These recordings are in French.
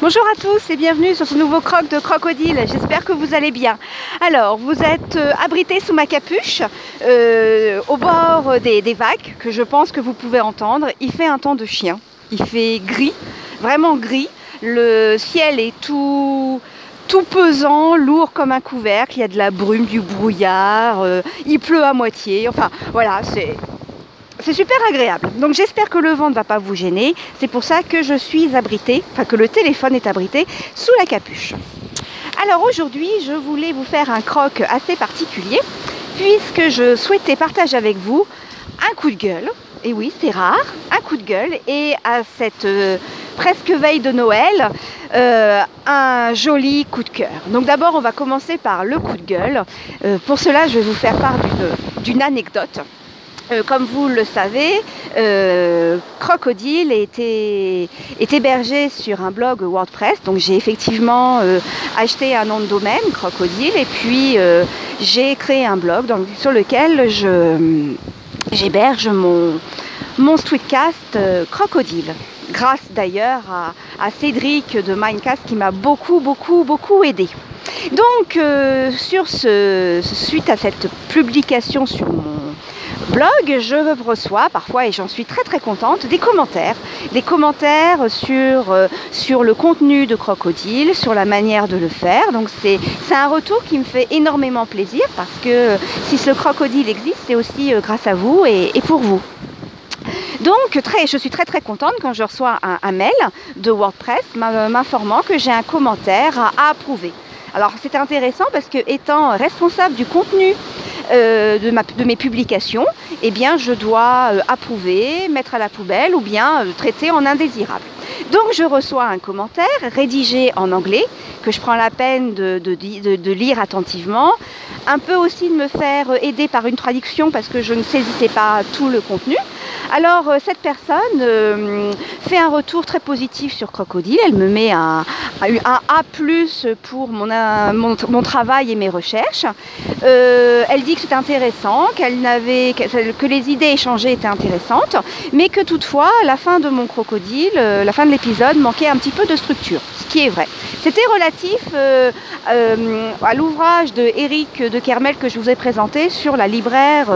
Bonjour à tous et bienvenue sur ce nouveau croc de crocodile. J'espère que vous allez bien. Alors, vous êtes euh, abrité sous ma capuche euh, au bord des, vagues que je pense que vous pouvez entendre. Il fait un temps de chien. Il fait gris, vraiment gris. Le ciel est tout tout pesant, lourd comme un couvercle, il y a de la brume, du brouillard, euh, il pleut à moitié, enfin voilà, c'est c'est super agréable. Donc j'espère que le vent ne va pas vous gêner. C'est pour ça que je suis abritée, enfin que le téléphone est abrité sous la capuche. Alors aujourd'hui, je voulais vous faire un croc assez particulier puisque je souhaitais partager avec vous un coup de gueule. Et oui, c'est rare, un coup de gueule. Et à cette euh, presque veille de Noël, euh, un joli coup de cœur. Donc d'abord, on va commencer par le coup de gueule. Euh, pour cela, je vais vous faire part d'une anecdote. Euh, comme vous le savez, euh, Crocodile est, est, hébergé sur un blog WordPress. Donc j'ai effectivement euh, acheté un nom de domaine, Crocodile, et puis j'ai créé un blog sur lequel j'héberge mon, mon streetcast Crocodile. Grâce d'ailleurs à, Cédric de Mindcast qui m'a beaucoup, beaucoup, beaucoup aidé. Donc, sur ce, suite à cette publication sur mon blog, je reçois parfois, et j'en suis très très contente, des commentaires. Des commentaires sur, euh, sur le contenu de Crocodile, sur la manière de le faire. Donc c'est un retour qui me fait énormément plaisir parce que si ce Crocodile existe, c'est aussi euh, grâce à vous et, pour vous. Donc très, je suis très très contente quand je reçois un, mail de WordPress m'informant que j'ai un commentaire à, approuver. Alors c'est intéressant parce que étant responsable du contenu euh, de, mes publications, eh bien, je dois euh, approuver, mettre à la poubelle ou bien euh, traiter en indésirable. Donc je reçois un commentaire rédigé en anglais que je prends la peine de, lire attentivement, un peu aussi de me faire aider par une traduction parce que je ne saisissais pas tout le contenu. Alors cette personne fait un retour très positif sur Crocodile, elle me met un, A pour mon, mon, travail et mes recherches. elle dit que c'est intéressant, que les idées échangées étaient intéressantes, mais que toutefois, la fin de mon crocodile, euh, la fin de l'épisode manquait un petit peu de structure, ce qui est vrai. C'était relatif euh, euh, à l'ouvrage de Eric de Kermel que je vous ai présenté sur la libraire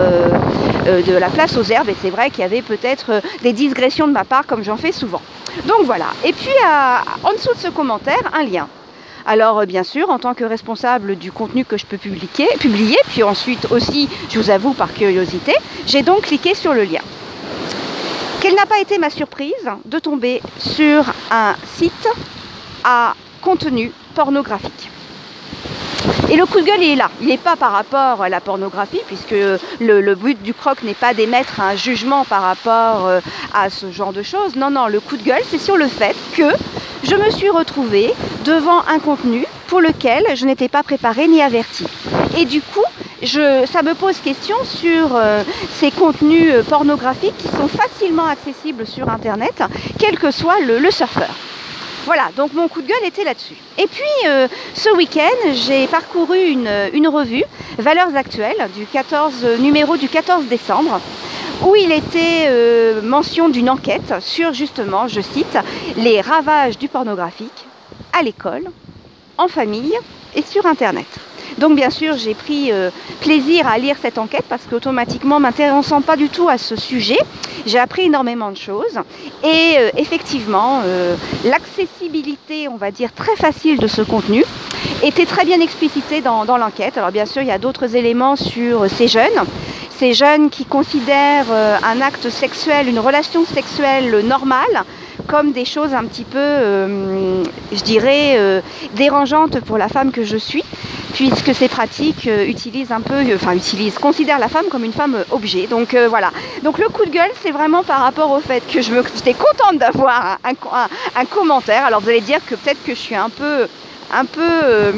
de la place aux herbes, et c'est vrai qu'il y avait peut-être des digressions de ma part, comme j'en fais souvent. Donc voilà. Et puis en dessous de ce commentaire, un lien. Alors euh, bien sûr, en tant que responsable du contenu que je peux publier, publier, puis ensuite aussi, je vous avoue par curiosité, j'ai donc cliqué sur le lien. Quelle n'a pas été ma surprise de tomber sur un site à contenu pornographique? Et le coup de gueule, est là. Il n'est pas par rapport à la pornographie, puisque le, but du croc n'est pas d'émettre un jugement par rapport euh, à ce genre de choses. Non, non, le coup de gueule, c'est sur le fait que je me suis retrouvée devant un contenu pour lequel je n'étais pas préparée ni avertie. Et du coup, ça me pose question sur euh, ces contenus euh, pornographiques qui sont facilement accessibles sur Internet, quel que soit le, surfeur. Voilà, donc mon coup de gueule était là-dessus. Et puis, euh, ce week-end, j'ai parcouru une, une, revue, Valeurs Actuelles, du 14, numéro du 14 décembre, où il était euh, mention d'une enquête sur justement, je cite, les ravages du pornographique à l'école, en famille et sur Internet. Donc bien sûr, j'ai pris euh, plaisir à lire cette enquête parce qu'automatiquement, m'intéressant pas du tout à ce sujet, j'ai appris énormément de choses. Et euh, effectivement, l'accessibilité, on va dire, très facile de ce contenu était très bien explicitée dans, l'enquête. Alors bien sûr, il y a d'autres éléments sur ces jeunes ces jeunes qui considèrent euh, un acte sexuel, une relation sexuelle normale, comme des choses un petit peu, euh, je dirais, euh, dérangeantes pour la femme que je suis, puisque ces pratiques utilisent un peu, enfin utilisent, considèrent la femme comme une femme objet. Donc voilà. Donc le coup de gueule, c'est vraiment par rapport au fait que je j'étais contente d'avoir un, commentaire. Alors vous allez dire que peut-être que je suis un peu, un peu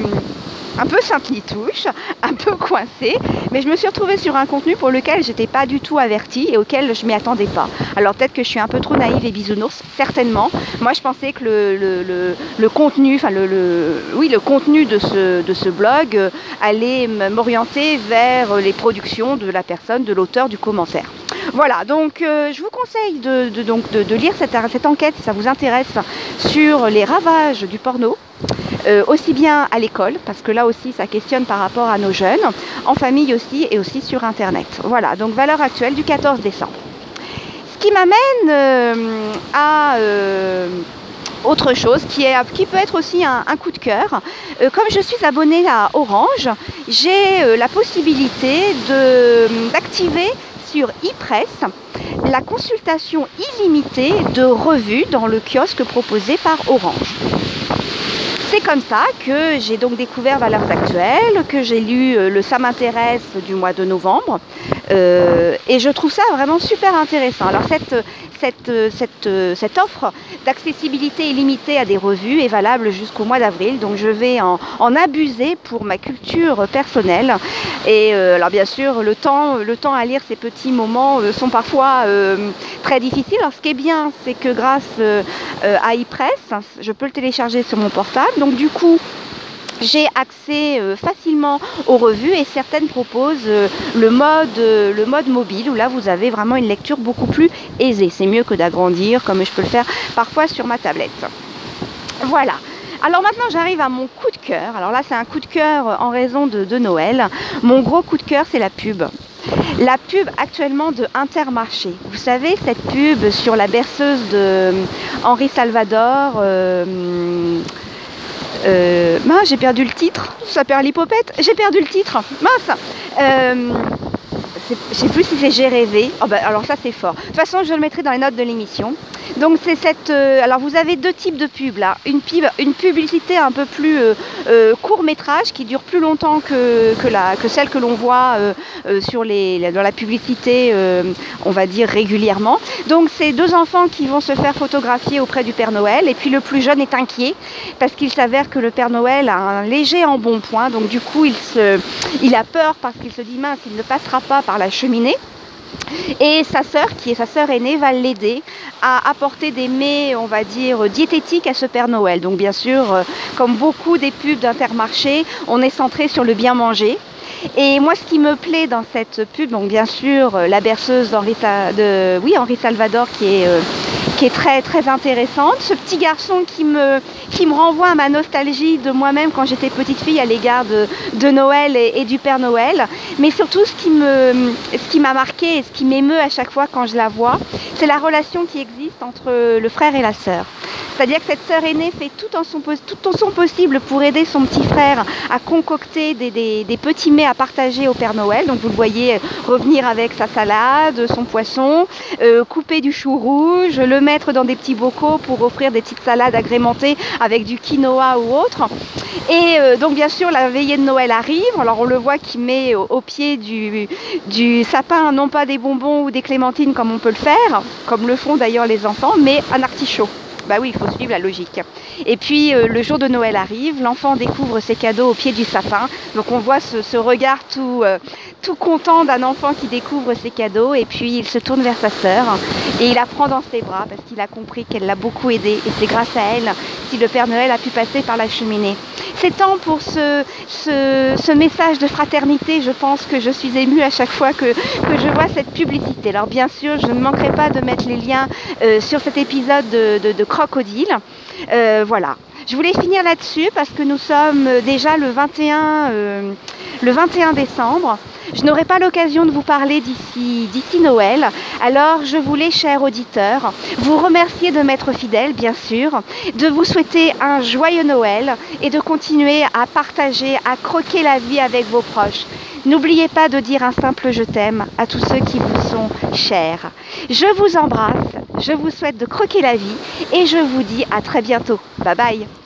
un peu sainte-nitouche, un peu coincée, mais je me suis retrouvée sur un contenu pour lequel j'étais pas du tout avertie et auquel je m'y attendais pas. Alors peut-être que je suis un peu trop naïve et bisounours, certainement. Moi je pensais que le, contenu, de ce blog euh, allait m'orienter vers les productions de la personne, de l'auteur du commentaire. Voilà, donc euh, je vous conseille de, donc, de, lire cette, cette, enquête si ça vous intéresse sur les ravages du porno. Euh, aussi bien à l'école, parce que là aussi ça questionne par rapport à nos jeunes, en famille aussi et aussi sur Internet. Voilà, donc valeur actuelle du 14 décembre. Ce qui m'amène euh, à autre chose qui, est, qui peut être aussi un, coup de cœur. comme je suis abonnée à Orange, j'ai la possibilité d'activer sur e-press la consultation illimitée de revues dans le kiosque proposé par Orange. C'est comme ça que j'ai donc découvert Valeurs Actuelles, que j'ai lu euh, le Ça m'intéresse du mois de novembre. Euh, et je trouve ça vraiment super intéressant. Alors cette, cette, cette, cette offre d'accessibilité illimitée à des revues est valable jusqu'au mois d'avril. Donc je vais en, abuser pour ma culture personnelle. Et euh, alors bien sûr, le temps, le temps à lire ces petits moments euh, sont parfois euh, très difficiles. Alors ce qui est bien, c'est que grâce à iPress, je peux le télécharger sur mon portable. Donc du coup, j'ai accès facilement aux revues et certaines proposent le, mode, le mode mobile où là vous avez vraiment une lecture beaucoup plus aisée. C'est mieux que d'agrandir comme je peux le faire parfois sur ma tablette. Voilà. Alors maintenant j'arrive à mon coup de cœur. Alors là c'est un coup de cœur en raison de, Noël. Mon gros coup de cœur c'est la pub. La pub actuellement de Intermarché. Vous savez cette pub sur la berceuse de Henri Salvador. Euh, euh, mince, j'ai perdu le titre. Ça perd l'hypopète. J'ai perdu le titre. Mince. Euh, je sais plus si c'est J'ai rêvé. Oh ben, alors ça c'est fort. De toute façon, je le mettrai dans les notes de l'émission. Donc c'est cette. Euh, alors vous avez deux types de pubs là. Une, pub, une publicité un peu plus euh, euh, court métrage qui dure plus longtemps que, que, la, que celle que l'on voit sur les, dans la publicité, on va dire régulièrement. Donc c'est deux enfants qui vont se faire photographier auprès du Père Noël. Et puis le plus jeune est inquiet parce qu'il s'avère que le Père Noël a un léger embonpoint. Donc du coup il, se, il a peur parce qu'il se dit mince, il ne passera pas par la cheminée. Et sa sœur, qui est sa sœur aînée, va l'aider à apporter des mets, on va dire, diététiques à ce Père Noël. Donc bien sûr, euh, comme beaucoup des pubs d'Intermarché, on est centré sur le bien manger. Et moi, ce qui me plaît dans cette pub, donc bien sûr, euh, la berceuse Henri Salvador qui est, euh, qui est très, très intéressante. Ce petit garçon qui me, qui me renvoie à ma nostalgie de moi-même quand j'étais petite fille à l'égard de, Noël et, du Père Noël. Mais surtout, ce qui, ce qui m'a marqué et ce qui m'émeut à chaque fois quand je la vois, c'est la relation qui existe entre le frère et la sœur. C'est-à-dire que cette sœur aînée fait tout en, son, possible pour aider son petit frère à concocter des, petits mets à partager au Père Noël. Donc vous le voyez revenir avec sa salade, son poisson, euh, couper du chou rouge, le mettre dans des petits bocaux pour offrir des petites salades agrémentées avec du quinoa ou autre. Et euh, donc bien sûr la veillée de Noël arrive. Alors on le voit qui met au, pied du sapin non pas des bonbons ou des clémentines comme on peut le faire, comme le font d'ailleurs les enfants, mais un artichaut. Bah oui, il faut suivre la logique. Et puis euh, le jour de Noël arrive, l'enfant découvre ses cadeaux au pied du sapin. Donc on voit ce, regard tout, euh, tout content d'un enfant qui découvre ses cadeaux. Et puis il se tourne vers sa sœur et il la prend dans ses bras parce qu'il a compris qu'elle l'a beaucoup aidé. Et c'est grâce à elle si le Père Noël a pu passer par la cheminée. C'est temps pour ce, message de fraternité. Je pense que je suis émue à chaque fois que, je vois cette publicité. Alors bien sûr, je ne manquerai pas de mettre les liens euh, sur cet épisode de, de, Crocodile. Euh, voilà. Je voulais finir là-dessus parce que nous sommes déjà le 21, euh, le 21 décembre. Je n'aurai pas l'occasion de vous parler d'ici, Noël. Alors je voulais, chers auditeurs, vous remercier de m'être fidèles, bien sûr, de vous souhaiter un joyeux Noël et de continuer à partager, à croquer la vie avec vos proches. N'oubliez pas de dire un simple je t'aime à tous ceux qui vous sont chers. Je vous embrasse, je vous souhaite de croquer la vie et je vous dis à très bientôt. Bye bye